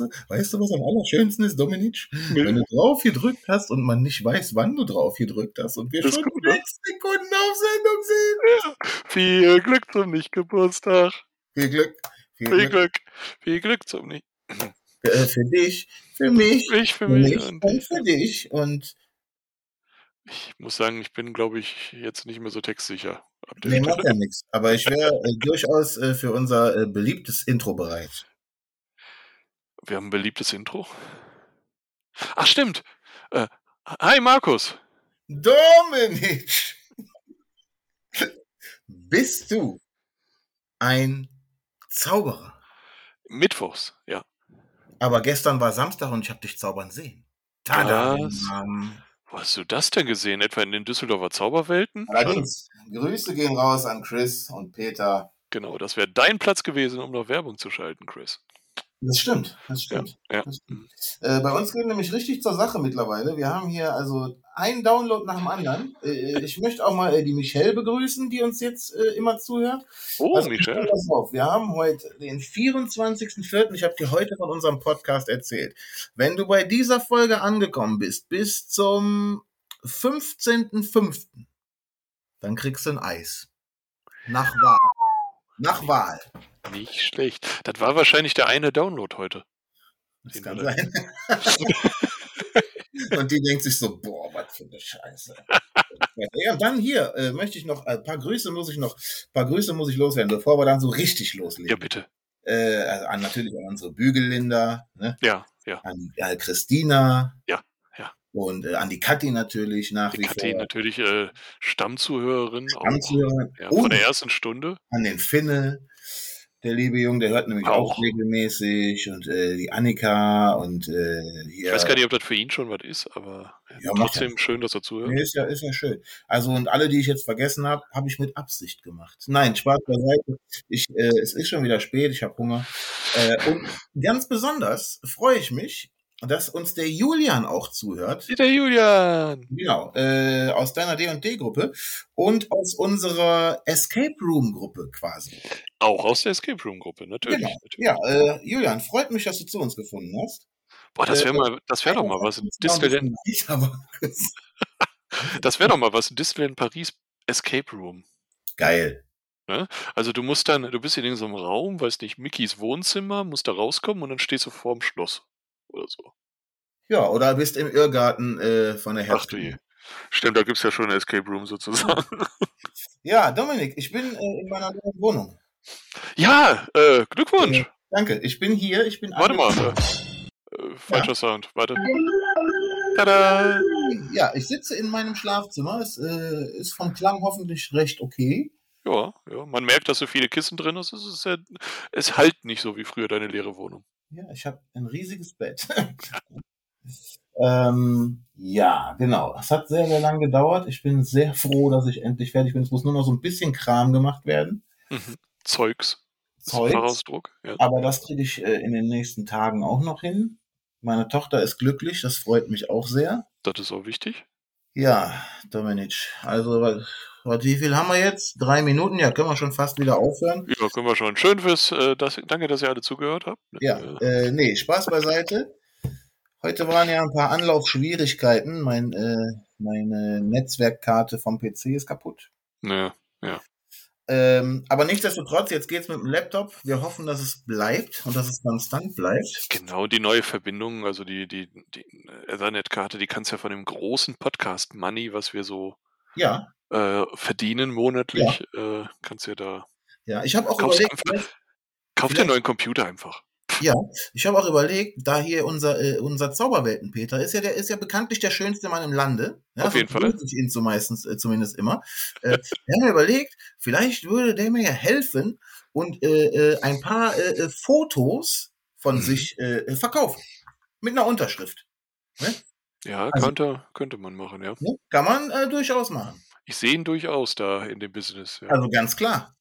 weißt du, weißt du, was am allerschönsten ist, Dominik? Nee. Wenn du drauf gedrückt hast und man nicht weiß, wann du drauf gedrückt hast und wir das schon gut, sechs Sekunden auf Sendung sehen. Ja. Viel Glück zum Nicht-Geburtstag. Viel Glück. Viel, viel Glück. Glück. Viel Glück zum Nicht. Äh, für dich, für mich, für, mich, für, mich und, und für dich und ich muss sagen, ich bin, glaube ich, jetzt nicht mehr so textsicher. Nee, macht ja nichts. Aber ich wäre äh, durchaus äh, für unser äh, beliebtes Intro bereit. Wir haben ein beliebtes Intro. Ach, stimmt. Äh, hi, Markus. Dominik. Bist du ein Zauberer? Mittwochs, ja. Aber gestern war Samstag und ich habe dich zaubern sehen. Tada. Wo hast du das denn gesehen? Etwa in den Düsseldorfer Zauberwelten? Allerdings. Grüße gehen raus an Chris und Peter. Genau, das wäre dein Platz gewesen, um noch Werbung zu schalten, Chris. Das stimmt, das stimmt. Ja. Das stimmt. Äh, bei uns geht nämlich richtig zur Sache mittlerweile. Wir haben hier also einen Download nach dem anderen. Äh, ich möchte auch mal äh, die Michelle begrüßen, die uns jetzt äh, immer zuhört. Oh, also, Michelle. Pass auf, wir haben heute den 24.04. Ich habe dir heute von unserem Podcast erzählt. Wenn du bei dieser Folge angekommen bist, bis zum 15.05., dann kriegst du ein Eis. Nach Wahl. Nach Wahl. Nicht schlecht. Das war wahrscheinlich der eine Download heute. Das kann sein. und die denkt sich so, boah, was für eine Scheiße. ja, und dann hier äh, möchte ich noch, ein paar Grüße muss ich noch, ein paar Grüße muss ich loswerden, bevor wir dann so richtig loslegen. Ja, bitte. Äh, also an, natürlich an unsere Bügellinda, ne? Ja, ja. An äh, Christina. Ja, ja. Und äh, an die Kathi natürlich nach die wie Kathi vor. natürlich äh, Stammzuhörerin. Stammzuhörerin. Auch, ja, von der ersten Stunde. An den Finne der liebe Junge, der hört nämlich auch, Auch. regelmäßig und äh, die Annika und äh, hier. Ich weiß gar nicht, ob das für ihn schon was ist, aber Ja, macht trotzdem schön, dass er zuhört. Nee, ist ja, ist ja schön. Also und alle, die ich jetzt vergessen habe, habe ich mit Absicht gemacht. Nein, Spaß beiseite. Ich, äh, es ist schon wieder spät, ich habe Hunger. Äh, und ganz besonders freue ich mich, dass uns der Julian auch zuhört. Der Julian! Genau, äh, aus deiner D&D-Gruppe und aus unserer Escape Room-Gruppe quasi. Auch aus der Escape Room Gruppe, natürlich. Genau. natürlich. Ja, äh, Julian, freut mich, dass du zu uns gefunden hast. Boah, das wäre Äh, mal, das wäre doch mal was. Disneyland, das wäre doch mal was. Ein Disneyland Paris Escape Room. geil. Also du musst dann, du bist in irgendeinem Raum, weiß nicht, Mickys Wohnzimmer, musst da rauskommen und dann stehst du vorm Schloss. Oder so. Ja, oder bist im Irrgarten äh, von der Ach du je. Herbst. Stimmt, da gibt's ja schon ein Escape Room sozusagen. Ja, Dominik, ich bin äh, in meiner neuen Wohnung. ja, äh, Glückwunsch. Äh, Danke, ich bin hier, ich bin Warte mal. Äh, falscher Sound. Warte. Tada! Ja, ich sitze in meinem Schlafzimmer. Es äh, ist vom Klang hoffentlich recht okay. Ja, ja, man merkt, dass so viele Kissen drin ist. Es, ist ja, es halt nicht so wie früher deine leere Wohnung. Ja, ich habe ein riesiges Bett. ähm, ja, genau. Es hat sehr, sehr lang gedauert. Ich bin sehr froh, dass ich endlich fertig bin. Es muss nur noch so ein bisschen Kram gemacht werden. Mhm. Zeugs. Zeugs. Ja. Aber das kriege ich äh, in den nächsten Tagen auch noch hin. Meine Tochter ist glücklich, das freut mich auch sehr. Das ist auch wichtig. Ja, Dominic, also was, wie viel haben wir jetzt? Drei Minuten? Ja, können wir schon fast wieder aufhören. Ja, können wir schon. Schön fürs, äh, das, danke, dass ihr alle zugehört habt. Ja, Äh, äh, nee, Spaß beiseite. Heute waren ja ein paar Anlaufschwierigkeiten. Mein, äh, meine Netzwerkkarte vom PC ist kaputt. ja, ja. Ähm, aber nichtsdestotrotz, jetzt geht's mit dem Laptop. Wir hoffen, dass es bleibt und dass es konstant bleibt. Genau, die neue Verbindung, also die, die, die Ethernet-Karte, die kannst ja von dem großen Podcast Money, was wir so Ja, äh, verdienen monatlich, äh, kannst ja da. ja. Ich habe auch Kaufst überlegt, einfach, kauf dir einen neuen Computer einfach. Ja, ich habe auch überlegt, da hier unser, äh, unser Zauberwelten-Peter ist ja, der ist ja bekanntlich der schönste Mann im Lande. Ja, Auf jeden so Fall. Ich ihn so meistens, äh, zumindest immer. Äh, wir haben mir überlegt, vielleicht würde der mir ja helfen und äh, äh, ein paar äh, äh, Fotos von Mhm. sich verkaufen. Mit einer Unterschrift. Ja, Also- könnte, könnte man machen, ja. Ne? Kann man durchaus machen. Ich sehe ihn durchaus da in dem Business. Ja. Also ganz klar.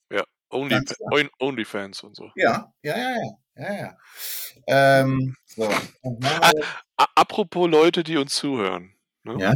Only, ganz klar. On- Onlyfans und so. Ja, ja, ja, ja. ja, ja. Ähm, so. dann machen wir- A apropos Leute, die uns zuhören. Ne? Ja.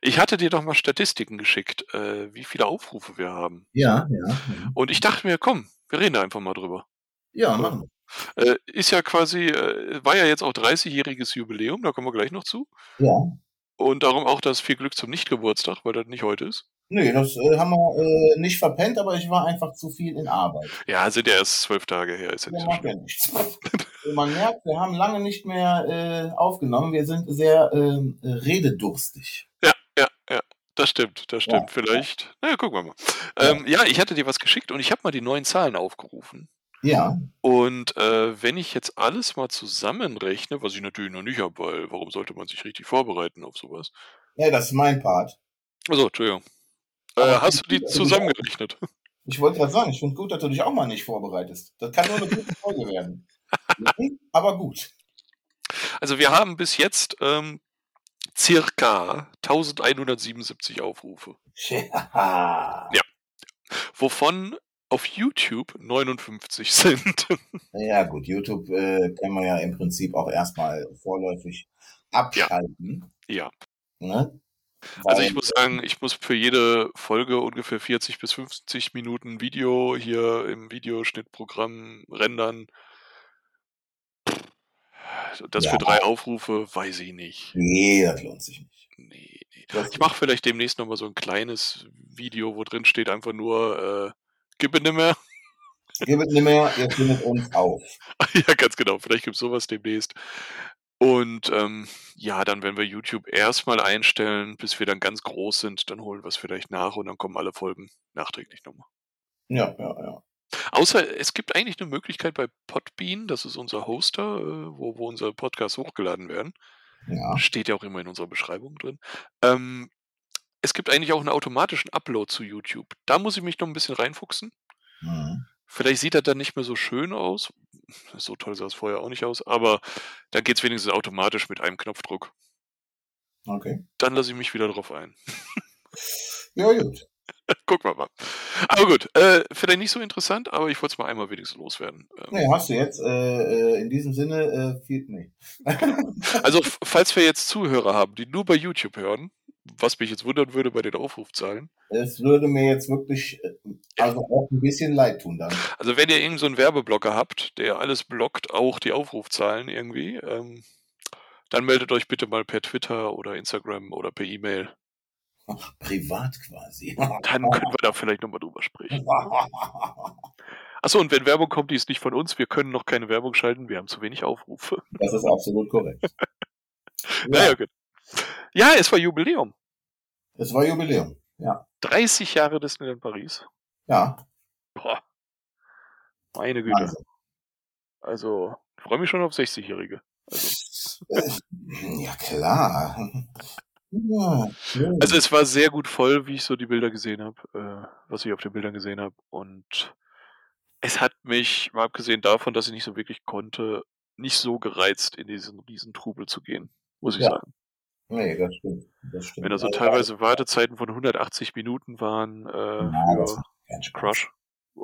Ich hatte dir doch mal Statistiken geschickt, äh, wie viele Aufrufe wir haben. Ja, ja. ja. Und ich dachte mir, komm, wir reden da einfach mal drüber. Ja, machen wir. Äh, ist ja quasi, äh, war ja jetzt auch 30-jähriges Jubiläum, da kommen wir gleich noch zu. Ja. Und darum auch das viel Glück zum Nicht-Geburtstag, weil das nicht heute ist. Nee, das äh, haben wir äh, nicht verpennt, aber ich war einfach zu viel in Arbeit. Ja, sind ja erst zwölf Tage her, ist ja nicht Ja, macht ja nichts. Man merkt, wir haben lange nicht mehr äh, aufgenommen. Wir sind sehr ähm, rededurstig. Ja, ja, ja. Das stimmt, das Ja. stimmt. Vielleicht. Na ja, gucken wir mal. Ähm, ja, ich hatte dir was geschickt und ich habe mal die neuen Zahlen aufgerufen. Ja, Und äh, wenn ich jetzt alles mal zusammenrechne, was ich natürlich noch nicht habe, weil warum sollte man sich richtig vorbereiten auf sowas? ja, das ist mein Part. Also, Entschuldigung. Äh, hast du die zusammengerechnet? Ich wollte gerade sagen, ich finde gut, dass du dich auch mal nicht vorbereitest. Das kann nur eine gute Folge werden. Aber gut. Also wir haben bis jetzt ähm, circa 1177 Aufrufe, Ja. Ja. wovon auf YouTube 59 sind. Ja gut, YouTube äh, kann man ja im Prinzip auch erstmal vorläufig abschalten. ja. Ne? Also ich muss sagen, ich muss für jede Folge ungefähr 40 bis 50 Minuten Video hier im Videoschnittprogramm rendern. Das Ja. für drei Aufrufe, weiß ich nicht. Nee, das lohnt sich nicht. Nee, nee. Ich mache vielleicht demnächst nochmal so ein kleines Video, wo drin steht einfach nur, äh, gib mir nimmer. Gib es nicht mehr, ihr findet uns auf. ja, ganz genau. Vielleicht gibt's sowas demnächst. Und ähm, ja, dann werden wir YouTube erstmal einstellen, bis wir dann ganz groß sind. Dann holen wir es vielleicht nach und dann kommen alle Folgen nachträglich nochmal. Ja, ja, ja. Außer es gibt eigentlich eine Möglichkeit bei Podbean, das ist unser Hoster, äh, wo, wo unsere Podcasts hochgeladen werden. Ja, Steht ja auch immer in unserer Beschreibung drin. Ähm, es gibt eigentlich auch einen automatischen Upload zu YouTube. Da muss ich mich noch ein bisschen reinfuchsen. mhm. Vielleicht sieht er dann nicht mehr so schön aus. So toll sah es vorher auch nicht aus, aber dann geht es wenigstens automatisch mit einem Knopfdruck. okay. Dann lasse ich mich wieder drauf ein. Ja, gut. Gucken wir mal. Aber gut, äh, vielleicht nicht so interessant, aber ich wollte es mal einmal wenigstens loswerden. Ähm, Nee, hast du jetzt. Äh, äh, in diesem Sinne, äh, viel, nee. Also, falls wir jetzt Zuhörer haben, die nur bei YouTube hören, was mich jetzt wundern würde bei den Aufrufzahlen. Es würde mir jetzt wirklich, äh, also auch ein bisschen leid tun dann. Also, wenn ihr irgendeinen so einen Werbeblocker habt, der alles blockt, auch die Aufrufzahlen irgendwie, ähm, dann meldet euch bitte mal per Twitter oder Instagram oder per E-Mail. Privat quasi. Dann können wir da vielleicht nochmal drüber sprechen. Achso, und wenn Werbung kommt, die ist nicht von uns, wir können noch keine Werbung schalten, wir haben zu wenig Aufrufe. Das ist absolut korrekt. Naja, gut. Ja, es war Jubiläum. Es war Jubiläum. Ja. 30 Jahre Disneyland Paris. Ja. Boah. Meine Güte. Wahnsinn. Also, ich freue mich schon auf 60-Jährige. Also, Äh, Ja, klar. Ja, schön. also, es war sehr gut voll, wie ich so die Bilder gesehen habe, äh, was ich auf den Bildern gesehen habe. Und es hat mich, mal abgesehen davon, dass ich nicht so wirklich konnte, nicht so gereizt, in diesen riesen Trubel zu gehen, muss ich Ja. sagen. Nee, das stimmt. Das stimmt. Wenn da so Also, teilweise Wartezeiten von 180 Minuten waren äh, Ja, das macht keinen Spaß. Crush.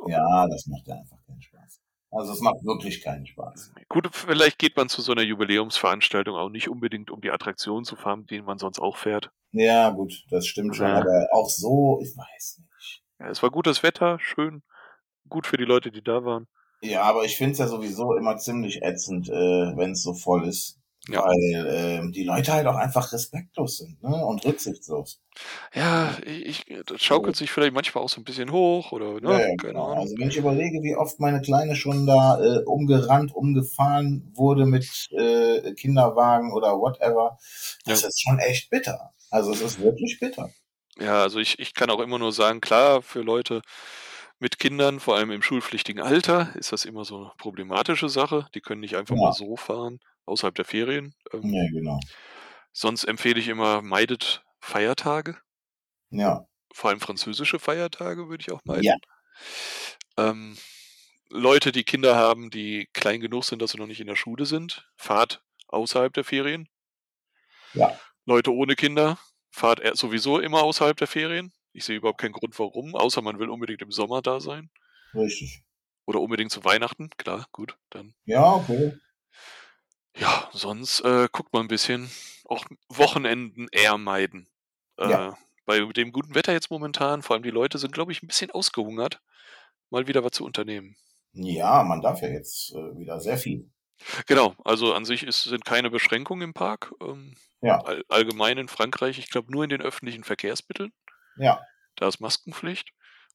Ja, das macht ja einfach keinen Spaß. Also es macht wirklich keinen Spaß. Gut, vielleicht geht man zu so einer Jubiläumsveranstaltung auch nicht unbedingt, um die Attraktion zu fahren, den man sonst auch fährt. Ja, gut, das stimmt schon, Ja. aber auch so, ich weiß nicht. Ja, es war gutes Wetter, schön, gut für die Leute, die da waren. Ja, aber ich finde es ja sowieso immer ziemlich ätzend, äh, wenn es so voll ist. Ja. Weil ähm, die Leute halt auch einfach respektlos sind ne? und rücksichtslos. Ja, ich, das schaukelt sich vielleicht manchmal auch so ein bisschen hoch oder, ne, Ja, ja, genau. Also wenn ich überlege, wie oft meine Kleine schon da äh, umgerannt, umgefahren wurde mit äh, Kinderwagen oder whatever, das ist schon echt bitter. Also es ist wirklich bitter. Ja, also ich, ich kann auch immer nur sagen, klar, für Leute mit Kindern, vor allem im schulpflichtigen Alter, ist das immer so eine problematische Sache. Die können nicht einfach Ja. mal so fahren, außerhalb der Ferien. Ähm, Ja, genau. Sonst empfehle ich immer, meidet Feiertage. Ja, Vor allem französische Feiertage würde ich auch meiden. Ja. Ähm, Leute, die Kinder haben, die klein genug sind, dass sie noch nicht in der Schule sind, fahrt außerhalb der Ferien. Ja. Leute ohne Kinder, fahrt er- sowieso immer außerhalb der Ferien. Ich sehe überhaupt keinen Grund, warum, außer man will unbedingt im Sommer da sein. richtig. Oder unbedingt zu Weihnachten. Klar, gut, dann. Ja, okay. Ja, sonst äh, guckt man ein bisschen. Auch Wochenenden eher meiden. Äh, Ja. Bei dem guten Wetter jetzt momentan, vor allem die Leute sind, glaube ich, ein bisschen ausgehungert, mal wieder was zu unternehmen. Ja, man darf ja jetzt äh, wieder sehr viel. Genau, also an sich ist, sind keine Beschränkungen im Park. Ähm, Ja. all, allgemein in Frankreich, ich glaube nur in den öffentlichen Verkehrsmitteln. Ja, Da ist Maskenpflicht.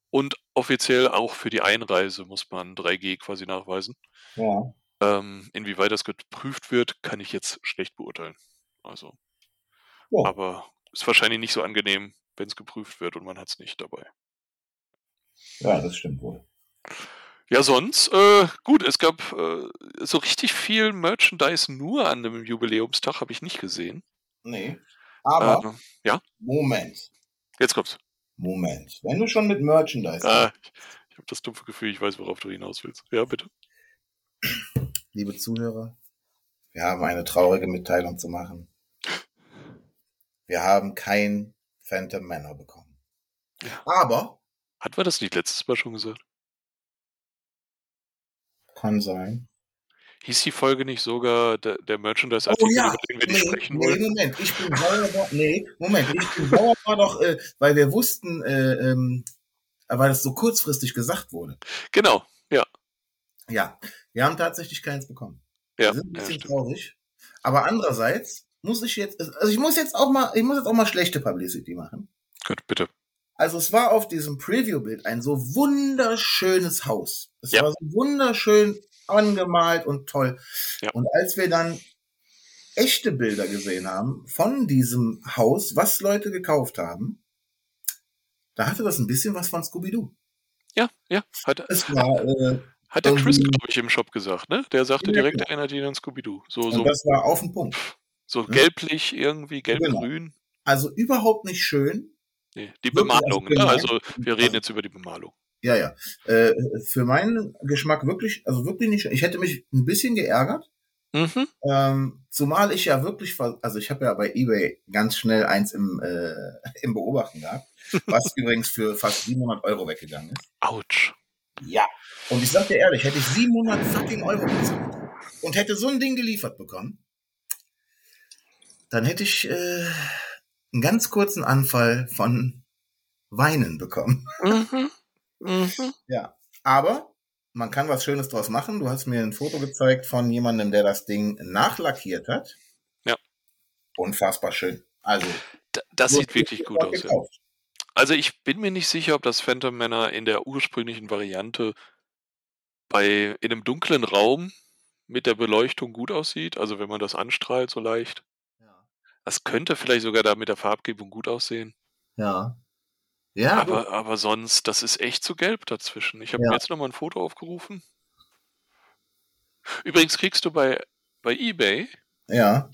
Und offiziell auch für die Einreise muss man 3G quasi nachweisen. ja. Ähm, inwieweit das geprüft wird, kann ich jetzt schlecht beurteilen. Also, Ja. aber ist wahrscheinlich nicht so angenehm, wenn es geprüft wird und man hat es nicht dabei. Ja, das stimmt wohl. Ja, sonst, äh, gut, es gab äh, so richtig viel Merchandise nur an dem Jubiläumstag, habe ich nicht gesehen. Nee. Aber, Äh, ja, Moment. jetzt kommt's. Moment. Wenn du schon mit Merchandise Ah, ich ich habe das dumpfe Gefühl, ich weiß, worauf du hinaus willst. Ja, bitte. Liebe Zuhörer, wir haben eine traurige Mitteilung zu machen. Wir haben kein Phantom Manor bekommen. Ja. Aber, Hatten wir das nicht letztes Mal schon gesagt? kann sein. Hieß die Folge nicht sogar der, der Merchandise-Artikel, über den wir nicht Oh nee, sprechen nee, wollen? Moment, ich bin sauer, nee, Moment, ich bin sauer war doch, äh, weil wir wussten, äh, ähm, weil es so kurzfristig gesagt wurde. Genau, ja. Ja, wir haben tatsächlich keins bekommen. Ja, Wir sind ein ja bisschen stimmt. traurig. Aber andererseits muss ich jetzt, also ich muss jetzt auch mal, ich muss jetzt auch mal schlechte Publicity machen. Gut, bitte. Also es war auf diesem Preview-Bild ein so wunderschönes Haus. Es Ja. war so wunderschön angemalt und toll. Ja. Und als wir dann echte Bilder gesehen haben von diesem Haus, was Leute gekauft haben, da hatte das ein bisschen was von Scooby-Doo. Ja, ja. Hat, Es war, äh, hat der Chris, irgendwie- glaube ich, im Shop gesagt, ne? Der sagte Ja, direkt, genau. erinnert ihn an Scooby-Doo. So, und so, das war auf den Punkt. so ne? gelblich irgendwie, gelb-grün. Also überhaupt nicht schön. Nee, die Wirklich, Bemalung, also ne? Also wir reden jetzt über die Bemalung. Ja, ja. Äh, für meinen Geschmack wirklich, also wirklich nicht. Ich hätte mich ein bisschen geärgert. Mhm. Ähm, zumal ich ja wirklich, also ich habe ja bei eBay ganz schnell eins im, äh, im Beobachten gehabt, was übrigens für fast 700 Euro weggegangen ist. Autsch. Ja. Und ich sag dir ehrlich, hätte ich 700 fucking Euro bezahlt und hätte so ein Ding geliefert bekommen, dann hätte ich äh, einen ganz kurzen Anfall von Weinen bekommen. Mhm. Mhm. Ja. Aber man kann was Schönes draus machen. Du hast mir ein Foto gezeigt von jemandem, der das Ding nachlackiert hat. Ja. Unfassbar schön. Also, D- Das sieht wirklich gut aus. Also ich bin mir nicht sicher, ob das Phantom Manor in der ursprünglichen Variante bei in einem dunklen Raum mit der Beleuchtung gut aussieht. Also wenn man das anstrahlt so leicht. Ja. Das könnte vielleicht sogar da mit der Farbgebung gut aussehen. Ja. Ja, Aber, aber sonst, das ist echt zu gelb dazwischen. Ich habe Ja. jetzt nochmal ein Foto aufgerufen. Übrigens kriegst du bei, bei eBay ja,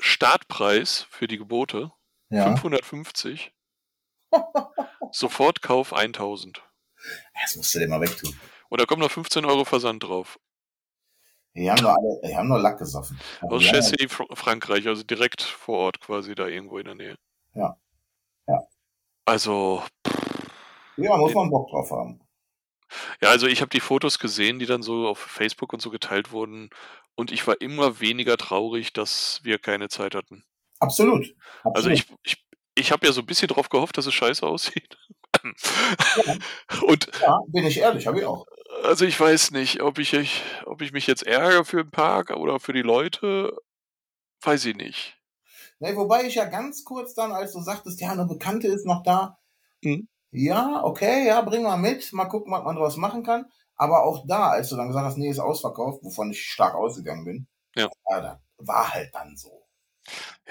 Startpreis für die Gebote ja. 550. Sofortkauf 1000. Das musst du dir mal wegtun. Und da kommt noch 15 Euro Versand drauf. Die haben nur alle, die haben nur Lack gesoffen. Aber Aus die haben- Chessy, Fr Frankreich, also direkt vor Ort quasi da irgendwo in der Nähe. Ja. Ja. Also, Ja, muss man Bock drauf haben. ja, also ich habe die Fotos gesehen, die dann so auf Facebook und so geteilt wurden. Und ich war immer weniger traurig, dass wir keine Zeit hatten. Absolut. Absolut. Also ich, ich, ich habe ja so ein bisschen drauf gehofft, dass es scheiße aussieht. Und ja, bin ich ehrlich, habe ich auch. also ich weiß nicht, ob ich, ich- ob ich mich jetzt ärgere für den Park oder für die Leute. Weiß ich nicht. Nee, wobei ich ja ganz kurz dann, als du sagtest, ja, eine Bekannte ist noch da. Mhm. Ja, okay, ja, bring mal mit, mal gucken, was man draus machen kann. Aber auch da, als du dann gesagt hast, nee, ist ausverkauft, wovon ich stark ausgegangen bin, Ja. war halt dann so.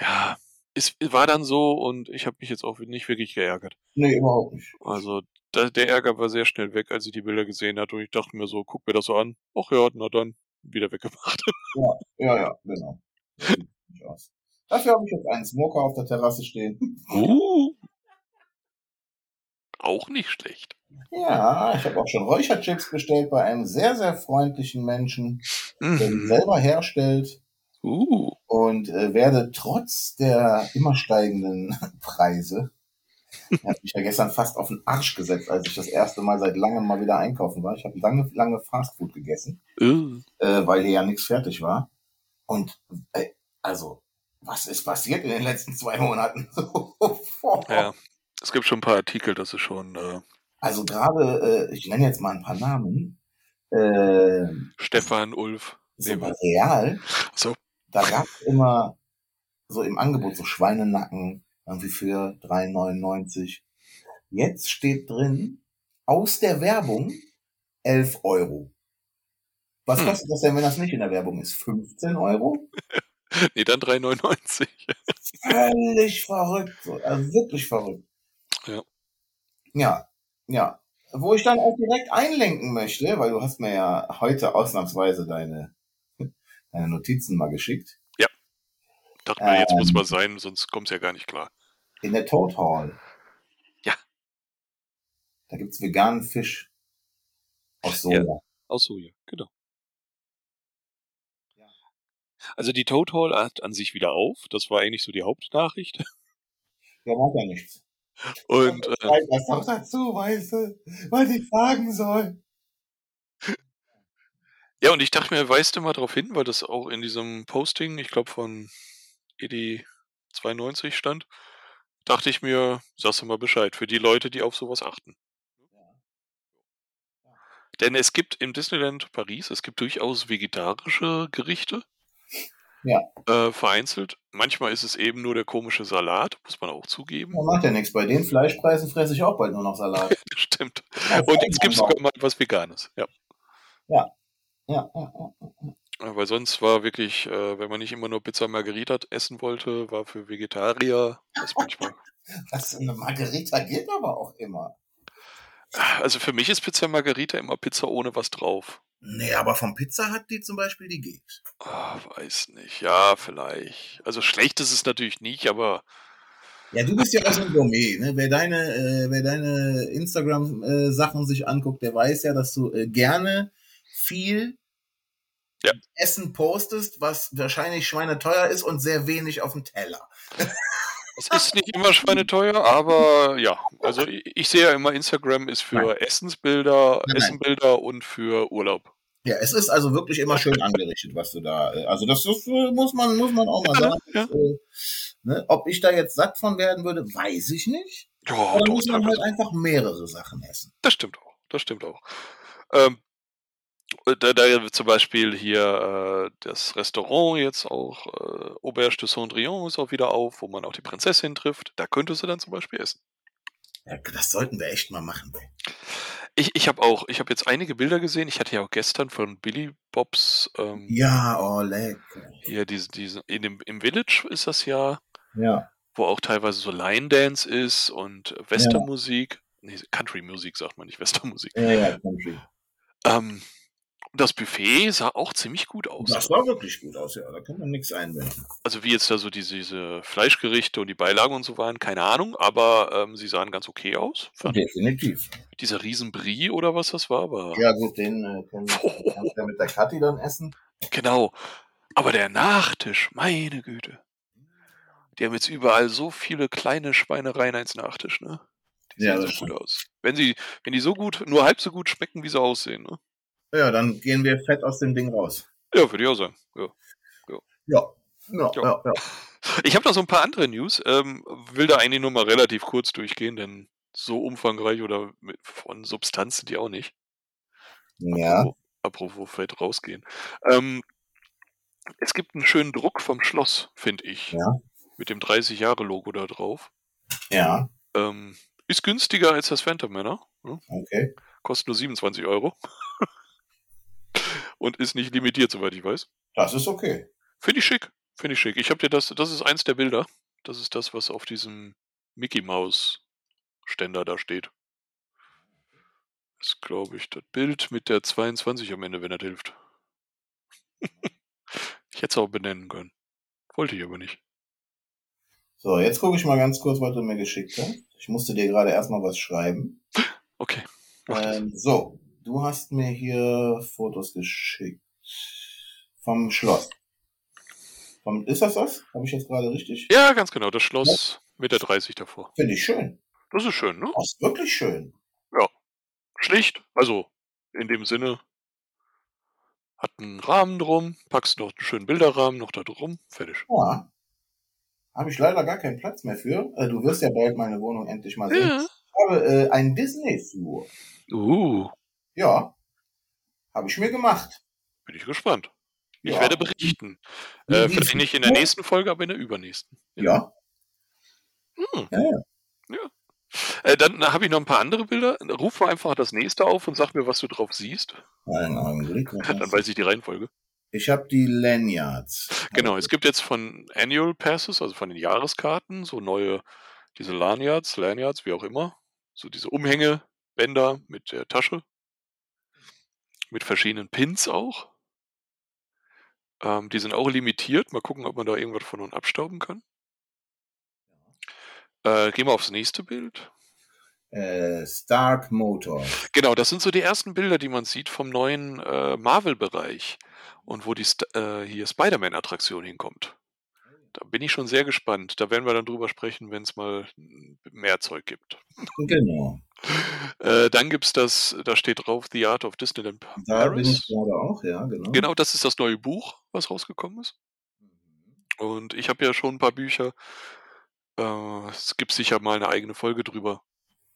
Ja, es war dann so und ich habe mich jetzt auch nicht wirklich geärgert. Nee, überhaupt nicht. Also da, der Ärger war sehr schnell weg, als ich die Bilder gesehen hatte und ich dachte mir so, guck mir das so an. Ach ja, na dann, wieder weggemacht. Ja, ja, ja genau. Dafür habe ich jetzt einen Smoker auf der Terrasse stehen. Uh, auch nicht schlecht. Ja, ich habe auch schon Räucherchips bestellt bei einem sehr, sehr freundlichen Menschen, der die Mhm. selber herstellt. Uh, und äh, werde trotz der immer steigenden Preise, ich habe mich ja gestern fast auf den Arsch gesetzt, als ich das erste Mal seit langem mal wieder einkaufen war. Ich habe lange, lange Fastfood gegessen, uh. äh, weil hier ja nichts fertig war. Und äh, also, was ist passiert in den letzten zwei Monaten? Ja, es gibt schon ein paar Artikel, das ist schon. Äh, Also gerade, äh, ich nenne jetzt mal ein paar Namen. äh, Stefan, Ulf. Real, So. Da gab es immer so im Angebot so Schweinenacken, irgendwie für 3,99. Jetzt steht drin, aus der Werbung 11 Euro. Was Hm. kostet das denn, wenn das nicht in der Werbung ist? 15 Euro? Nee, dann 3,99. Völlig verrückt. so, Also wirklich verrückt. Ja. Ja, ja. Wo ich dann auch direkt einlenken möchte, weil du hast mir ja heute ausnahmsweise deine, deine Notizen mal geschickt. Dachte mir, jetzt muss Ähm. mal sein, sonst kommt's ja gar nicht klar. In der Toad Hall. Ja. Da gibt's veganen Fisch. Aus Soja. Aus Soja, genau. Ja. Also die Toad Hall hat an sich wieder auf. Das war eigentlich so die Hauptnachricht. Ja, macht ja nichts. Und äh, das doch dazu, weißt du, was ich sagen soll. Ja, und ich dachte mir, weist du mal darauf hin, weil das auch in diesem Posting, ich glaube von Edi92 stand, dachte ich mir, sagst du mal Bescheid für die Leute, die auf sowas achten. Denn es gibt im Disneyland Paris, es gibt durchaus vegetarische Gerichte. Ja. Äh, vereinzelt. Manchmal ist es eben nur der komische Salat, muss man auch zugeben. Ja, macht ja nichts. Bei den Fleischpreisen fresse ich auch bald nur noch Salat. Stimmt. Ja, Und jetzt gibt es sogar mal was Veganes. Ja. Ja, ja, ja. Ja, Weil sonst war wirklich, äh, wenn man nicht immer nur Pizza Margherita essen wollte, war für Vegetarier das manchmal. Das eine Margarita geht aber auch immer. Also für mich ist Pizza Margherita immer Pizza ohne was drauf. Nee, aber vom Pizza hat die zum Beispiel, die geht. Ah, weiß nicht. Ja, vielleicht. Also schlecht ist es natürlich nicht, aber Ja, du bist ja auch so ein Gourmet, ne? Wer deine, äh, wer deine Instagram-Sachen sich anguckt, der weiß ja, dass du äh, gerne viel Ja. Essen postest, was wahrscheinlich schweineteuer ist und sehr wenig auf dem Teller. es ist nicht immer schweineteuer, aber ja. Also ich, ich sehe ja immer, Instagram ist für Essensbilder, Nein. Essenbilder und für Urlaub. Ja, es ist also wirklich immer schön angerichtet, was du da. Äh, also das ist, äh, muss man muss man auch mal sagen. Ja. Äh, ne? Ob ich da jetzt satt von werden würde, weiß ich nicht. Ja, doch, muss man halt einfach mehrere Sachen essen. Das stimmt auch. Das stimmt auch. Ähm, da, da zum Beispiel hier äh, das Restaurant jetzt auch, äh, Auberge de Cendrillon ist auch wieder auf, wo man auch die Prinzessin trifft. Da könntest du dann zum Beispiel essen. Ja, das sollten wir echt mal machen. Ich, ich habe auch, ich habe jetzt einige Bilder gesehen. Ich hatte ja auch gestern von Billy Bobs ähm, Ja, oh lecker. hier diese, diese in dem, im Village ist das ja, Ja. wo auch teilweise so Line Dance ist und Westernmusik. Nee, Country Musik sagt man nicht, Westernmusik. Ja, ja, Country. Ähm, das Buffet sah auch ziemlich gut aus. Das sah wirklich gut aus, ja. Da kann man nichts einwenden. Also wie jetzt da so diese, diese Fleischgerichte und die Beilagen und so waren, keine Ahnung, aber ähm, sie sahen ganz okay aus. Ich. Definitiv. Dieser Riesenbrie oder was das war, war Ja, gut, den äh, können kannst du ja mit der Kathi dann essen. genau. Aber der Nachtisch, meine Güte. Die haben jetzt überall so viele kleine Schweinereien als Nachtisch, ne? Die Ja, sehen das so gut aus. Wenn sie, wenn die so gut, nur halb so gut schmecken, wie sie aussehen, ne? Ja, dann gehen wir fett aus dem Ding raus. Ja, würde ich auch sagen. Ja. Ja. Ja, Ja. ja, ja. Ich habe noch so ein paar andere News, ähm, will da eigentlich nur mal relativ kurz durchgehen, denn so umfangreich oder mit, von Substanz sind die auch nicht. Ja, Apropos, apropos fett rausgehen. Ähm, es gibt einen schönen Druck vom Schloss, finde ich. Ja. Mit dem 30-Jahre-Logo da drauf. ja, Ähm, ist günstiger als das Phantom Manor. Ne? okay. Kostet nur 27 Euro. Und ist nicht limitiert, soweit ich weiß. Das ist okay. Finde ich schick. Finde ich schick. Ich habe dir das, das ist eins der Bilder. Das ist das, was auf diesem Mickey Mouse Ständer da steht. Das ist, glaube ich, das Bild mit der 22 am Ende, wenn das hilft. ich hätte es auch benennen können. Wollte ich aber nicht. So, jetzt gucke ich mal ganz kurz, was du mir geschickt hast. Ich musste dir gerade erstmal was schreiben. Okay. Ähm, so, du hast mir hier Fotos geschickt. Vom Schloss. Vom, ist das das? Habe ich jetzt gerade richtig? Ja, ganz genau. Das Schloss mit der 30 davor. Finde ich schön. Das ist schön, ne? Das ist wirklich schön. Schlicht. Also, in dem Sinne. Hat einen Rahmen drum. Packst noch einen schönen Bilderrahmen noch da drum. Fertig. Ja. Habe ich leider gar keinen Platz mehr für. Äh, du wirst ja bald meine Wohnung endlich mal sehen. Ja. Ich habe äh, einen Disney-Flur. Uh. Ja. Habe ich mir gemacht. Bin ich gespannt. Ich Ja. werde berichten. Äh, vielleicht nicht in der nächsten Folge, aber in der übernächsten. Ja. Hm. Ja, ja. Äh, dann habe ich noch ein paar andere Bilder. Ruf mal einfach das nächste auf und sag mir, was du drauf siehst. Einen Augenblick. Dann weiß ich die Reihenfolge. Ich habe die Lanyards. Genau, es gibt jetzt von Annual Passes, also von den Jahreskarten, so neue, diese Lanyards, Lanyards, wie auch immer. So diese Umhängebänder mit der Tasche. Mit verschiedenen Pins auch. Ähm, die sind auch limitiert. Mal gucken, ob man da irgendwas von uns abstauben kann. Äh, gehen wir aufs nächste Bild. Äh, Stark Motors. Genau, das sind so die ersten Bilder, die man sieht vom neuen äh, Marvel-Bereich und wo die St äh, hier Spider-Man-Attraktion hinkommt. Da bin ich schon sehr gespannt. Da werden wir dann drüber sprechen, wenn es mal mehr Zeug gibt. Genau. Äh, dann gibt's das, da steht drauf The Art of Disneyland Da bin ich Paris. gerade auch, ja, genau. Genau, das ist das neue Buch, was rausgekommen ist. Und ich habe ja schon ein paar Bücher. Äh, es gibt sicher mal eine eigene Folge drüber.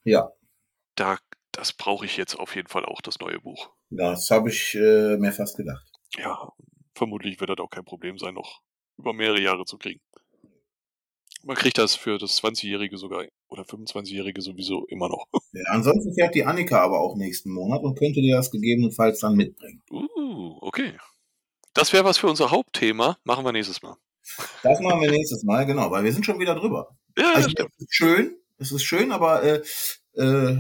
Ja, Da, das brauche ich jetzt auf jeden Fall auch, das neue Buch. das habe ich äh, mir fast gedacht. Ja, vermutlich wird das auch kein Problem sein, noch über mehrere Jahre zu kriegen. Man kriegt das für das 20-Jährige sogar oder 25-Jährige sowieso immer noch. Ja, ansonsten fährt die Annika aber auch nächsten Monat und könnte dir das gegebenenfalls dann mitbringen. Uh, okay. Das wäre was für unser Hauptthema. Machen wir nächstes Mal. Das machen wir nächstes Mal, genau, weil wir sind schon wieder drüber. Ja, Also es ist schön, es ist schön, aber äh, äh,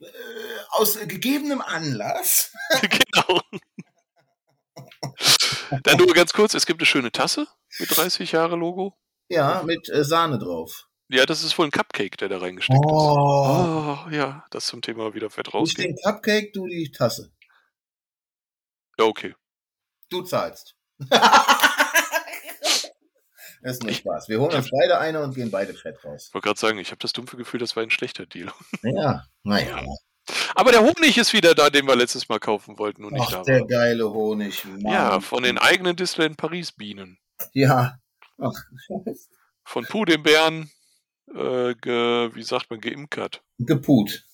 äh, aus gegebenem Anlass. genau. Dann nur ganz kurz, es gibt eine schöne Tasse mit 30 Jahre Logo. Ja, mit äh, Sahne drauf. Ja, das ist wohl ein Cupcake, der da reingesteckt ist. Oh. Oh, ja, das zum Thema wieder fett Ich rausgehen. den Cupcake, du die Tasse. Ja, okay. Du zahlst. das ist nur Spaß. Wir holen uns beide eine und gehen beide fett raus. Ich wollte gerade sagen, ich habe das dumpfe Gefühl, das war ein schlechter Deal. Ja, naja. Aber der Honig ist wieder da, den wir letztes Mal kaufen wollten und nicht Ach, da der war. geile Honig. Mann. Ja, von den eigenen Disneyland Paris Bienen. Ja. Ach, Scheiße. Von Puh dem Bären, äh, ge, wie sagt man, geimkert. Geput.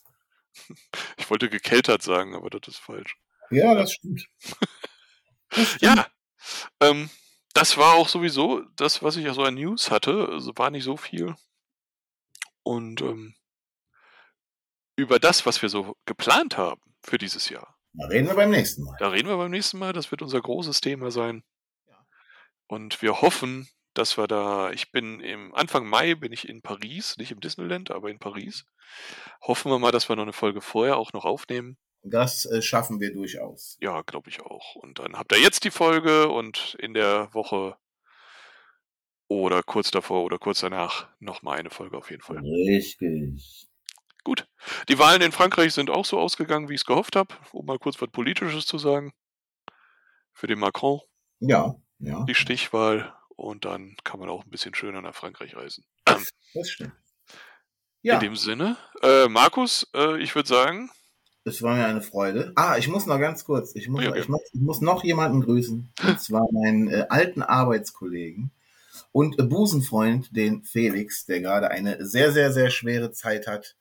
Ich wollte gekeltert sagen, aber das ist falsch. Ja, das stimmt. Das stimmt. Ja, ähm, das war auch sowieso das, was ich ja so an News hatte. Also war nicht so viel. Und ähm, über das, was wir so geplant haben für dieses Jahr, Da reden wir beim nächsten Mal. da reden wir beim nächsten Mal. Das wird unser großes Thema sein. Ja. Und wir hoffen, dass wir da, ich bin im Anfang Mai bin ich in Paris, nicht im Disneyland, aber in Paris. Hoffen wir mal, dass wir noch eine Folge vorher auch noch aufnehmen. Das äh, schaffen wir durchaus. Ja, glaube ich auch. Und dann habt ihr jetzt die Folge und in der Woche oder kurz davor oder kurz danach nochmal eine Folge auf jeden Fall. Richtig. Gut. Die Wahlen in Frankreich sind auch so ausgegangen, wie ich es gehofft habe, um mal kurz was Politisches zu sagen. Für den Macron, Ja, ja, die Stichwahl. Und dann kann man auch ein bisschen schöner nach Frankreich reisen. das stimmt. Ja, In dem Sinne, äh, Markus, äh, ich würde sagen, es war mir eine Freude. Ah, ich muss noch ganz kurz, ich muss, Ja, ja. ich muss, ich muss noch jemanden grüßen. Und zwar meinen äh, alten Arbeitskollegen und Busenfreund, den Felix, der gerade eine sehr, sehr, sehr schwere Zeit hat.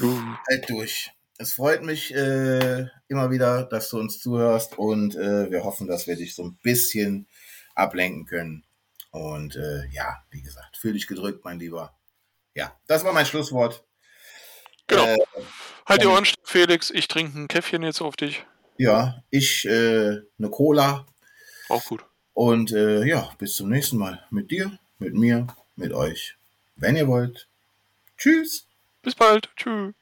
Halt durch. Es freut mich äh, immer wieder, dass du uns zuhörst und äh, wir hoffen, dass wir dich so ein bisschen ablenken können. Und äh, ja, wie gesagt, fühl dich gedrückt, mein Lieber. Ja, das war mein Schlusswort. Genau. Äh, halt die Ohren, Felix. Ich trinke ein Käffchen jetzt auf dich. ja, ich äh, eine Cola Auch gut. und äh, ja, bis zum nächsten Mal. Mit dir, mit mir, mit euch. Wenn ihr wollt. Tschüss. Bis bald. Tschüss.